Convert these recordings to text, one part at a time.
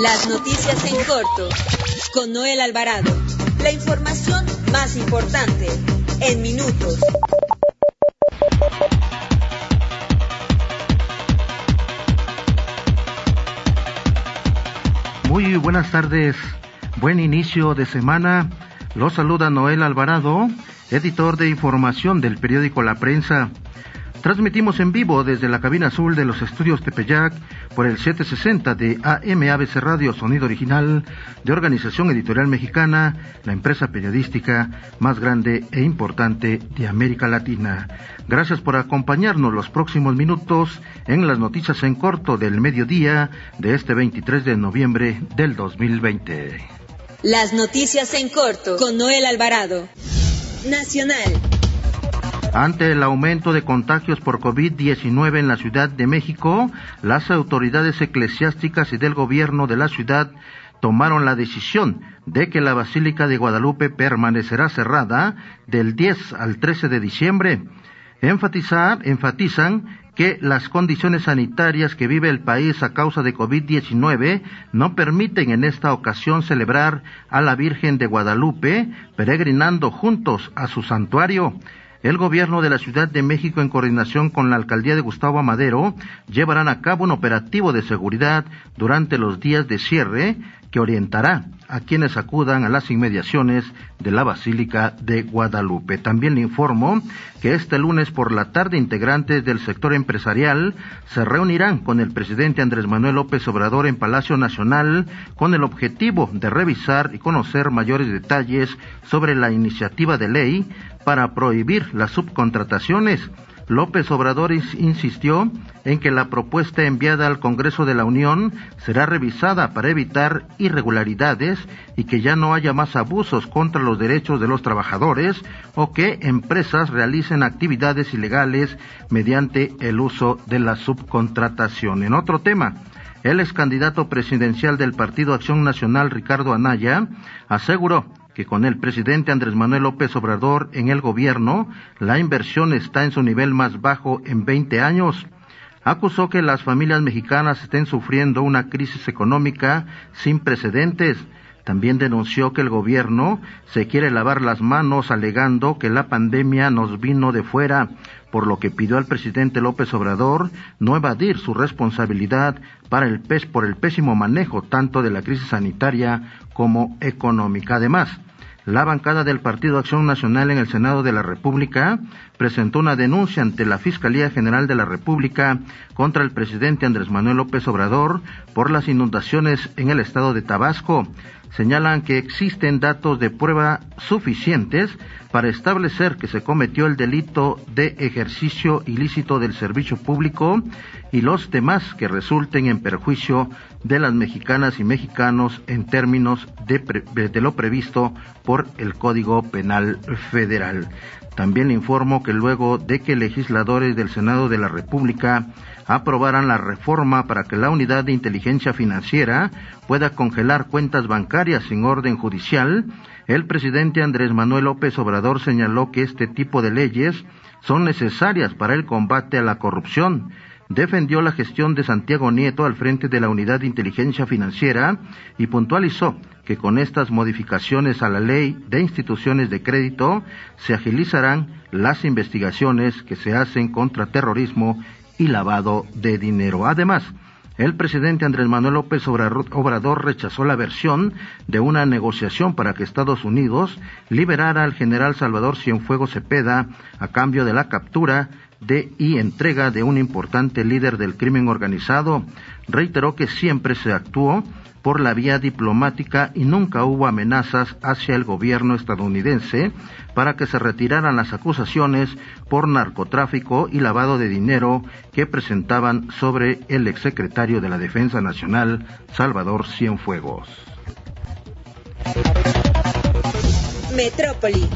Las noticias en corto con Noel Alvarado. La información más importante en minutos. Muy buenas tardes, buen inicio de semana. Los saluda Noel Alvarado, editor de información del periódico La Prensa. Transmitimos en vivo desde la cabina azul de los estudios Tepeyac por el 760 de AM ABC Radio Sonido Original de Organización Editorial Mexicana, la empresa periodística más grande e importante de América Latina. Gracias por acompañarnos los próximos minutos en las noticias en corto del mediodía de este 23 de noviembre del 2020. Las noticias en corto con Noel Alvarado. Nacional. Ante el aumento de contagios por COVID-19 en la Ciudad de México, las autoridades eclesiásticas y del gobierno de la ciudad tomaron la decisión de que la Basílica de Guadalupe permanecerá cerrada del 10 al 13 de diciembre. Enfatizan que las condiciones sanitarias que vive el país a causa de COVID-19 no permiten en esta ocasión celebrar a la Virgen de Guadalupe peregrinando juntos a su santuario. El gobierno de la Ciudad de México, en coordinación con la alcaldía de Gustavo Amadero, llevarán a cabo un operativo de seguridad durante los días de cierre que orientará a quienes acudan a las inmediaciones de la Basílica de Guadalupe. También le informo que este lunes por la tarde integrantes del sector empresarial se reunirán con el presidente Andrés Manuel López Obrador en Palacio Nacional con el objetivo de revisar y conocer mayores detalles sobre la iniciativa de ley para prohibir las subcontrataciones López Obrador insistió en que la propuesta enviada al Congreso de la Unión será revisada para evitar irregularidades y que ya no haya más abusos contra los derechos de los trabajadores o que empresas realicen actividades ilegales mediante el uso de la subcontratación. En otro tema, el ex candidato presidencial del Partido Acción Nacional, Ricardo Anaya, aseguró que con el presidente Andrés Manuel López Obrador en el gobierno, la inversión está en su nivel más bajo en 20 años. Acusó que las familias mexicanas estén sufriendo una crisis económica sin precedentes. También denunció que el gobierno se quiere lavar las manos alegando que la pandemia nos vino de fuera, por lo que pidió al presidente López Obrador no evadir su responsabilidad para el pez por el pésimo manejo tanto de la crisis sanitaria como económica. Además, la bancada del Partido Acción Nacional en el Senado de la República presentó una denuncia ante la Fiscalía General de la República contra el presidente Andrés Manuel López Obrador por las inundaciones en el estado de Tabasco. Señalan que existen datos de prueba suficientes para establecer que se cometió el delito de ejercicio ilícito del servicio público y los demás que resulten en perjuicio de las mexicanas y mexicanos en términos de, lo previsto por el Código Penal Federal. También informo que luego de que legisladores del Senado de la República aprobaran la reforma para que la unidad de inteligencia financiera pueda congelar cuentas bancarias sin orden judicial, el presidente Andrés Manuel López Obrador señaló que este tipo de leyes son necesarias para el combate a la corrupción defendió la gestión de Santiago Nieto al frente de la Unidad de Inteligencia Financiera y puntualizó que con estas modificaciones a la ley de instituciones de crédito se agilizarán las investigaciones que se hacen contra terrorismo y lavado de dinero. Además, el presidente Andrés Manuel López Obrador rechazó la versión de una negociación para que Estados Unidos liberara al general Salvador Cienfuegos Cepeda a cambio de la captura de y entrega de un importante líder del crimen organizado. Reiteró que siempre se actuó por la vía diplomática y nunca hubo amenazas hacia el gobierno estadounidense para que se retiraran las acusaciones por narcotráfico y lavado de dinero que presentaban sobre el exsecretario de la Defensa Nacional, Salvador Cienfuegos. Metrópoli.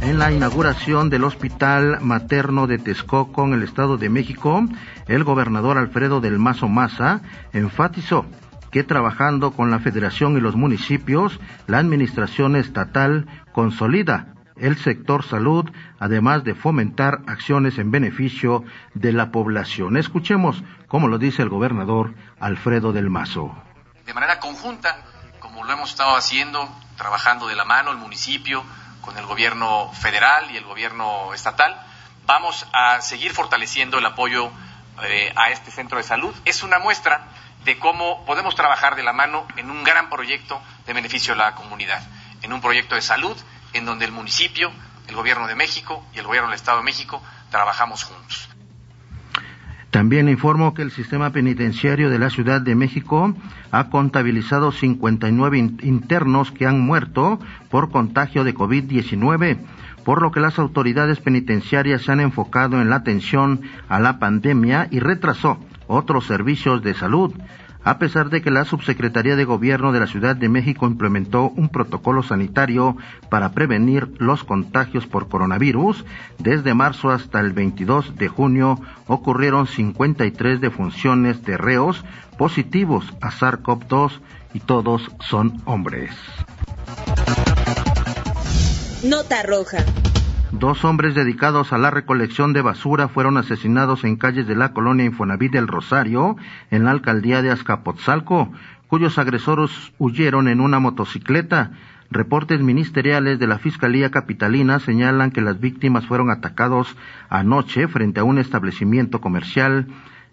En la inauguración del Hospital Materno de Texcoco en el Estado de México, el gobernador Alfredo del Mazo Maza enfatizó que trabajando con la Federación y los municipios, la Administración Estatal consolida el sector salud, además de fomentar acciones en beneficio de la población. Escuchemos cómo lo dice el gobernador Alfredo del Mazo. de manera conjunta, como lo hemos estado haciendo, trabajando de la mano el municipio con el gobierno federal y el gobierno estatal, vamos a seguir fortaleciendo el apoyo eh, a este centro de salud. Es una muestra de cómo podemos trabajar de la mano en un gran proyecto de beneficio a la comunidad, en un proyecto de salud en donde el municipio, el gobierno de México y el gobierno del Estado de México trabajamos juntos. También informo que el sistema penitenciario de la Ciudad de México ha contabilizado 59 internos que han muerto por contagio de COVID-19, por lo que las autoridades penitenciarias se han enfocado en la atención a la pandemia y retrasó otros servicios de salud a pesar de que la Subsecretaría de Gobierno de la Ciudad de México implementó un protocolo sanitario para prevenir los contagios por coronavirus, desde marzo hasta el 22 de junio ocurrieron 53 defunciones de reos positivos a SARS-CoV-2 y todos son hombres. Nota roja. Dos hombres dedicados a la recolección de basura fueron asesinados en calles de la colonia Infonavit del Rosario, en la alcaldía de Azcapotzalco, cuyos agresores huyeron en una motocicleta. Reportes ministeriales de la Fiscalía Capitalina señalan que las víctimas fueron atacados anoche frente a un establecimiento comercial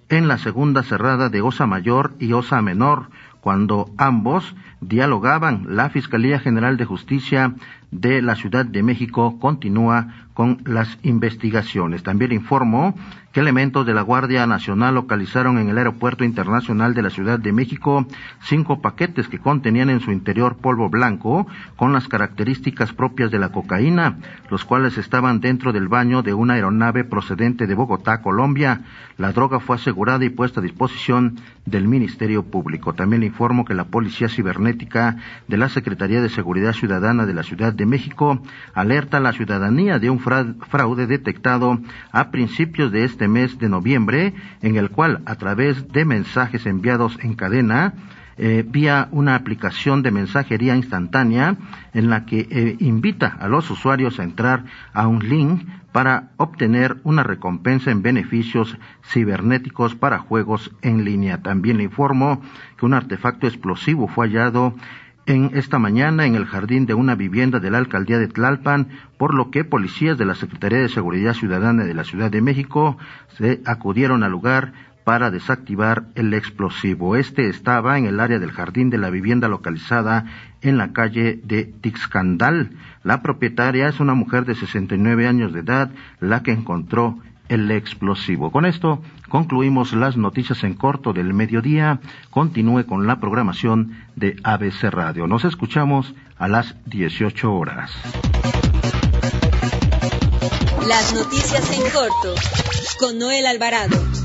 en la segunda cerrada de Osa Mayor y Osa Menor, cuando ambos dialogaban. La Fiscalía General de Justicia de la Ciudad de México continúa con las investigaciones. También informó que elementos de la Guardia Nacional localizaron en el Aeropuerto Internacional de la Ciudad de México cinco paquetes que contenían en su interior polvo blanco con las características propias de la cocaína, los cuales estaban dentro del baño de una aeronave procedente de Bogotá, Colombia. La droga fue asegurada y puesta a disposición del Ministerio Público. También informó que la Policía Cibernética de la Secretaría de Seguridad Ciudadana de la Ciudad de México alerta a la ciudadanía de un fraude detectado a principios de este mes de noviembre, en el cual, a través de mensajes enviados en cadena, eh, vía una aplicación de mensajería instantánea en la que eh, invita a los usuarios a entrar a un link para obtener una recompensa en beneficios cibernéticos para juegos en línea. También le informo que un artefacto explosivo fue hallado en esta mañana en el jardín de una vivienda de la alcaldía de Tlalpan, por lo que policías de la Secretaría de Seguridad Ciudadana de la Ciudad de México se acudieron al lugar para desactivar el explosivo. Este estaba en el área del jardín de la vivienda localizada en la calle de Tixcandal. La propietaria es una mujer de 69 años de edad, la que encontró el explosivo. Con esto concluimos las noticias en corto del mediodía. Continúe con la programación de ABC Radio. Nos escuchamos a las 18 horas. Las noticias en corto con Noel Alvarado.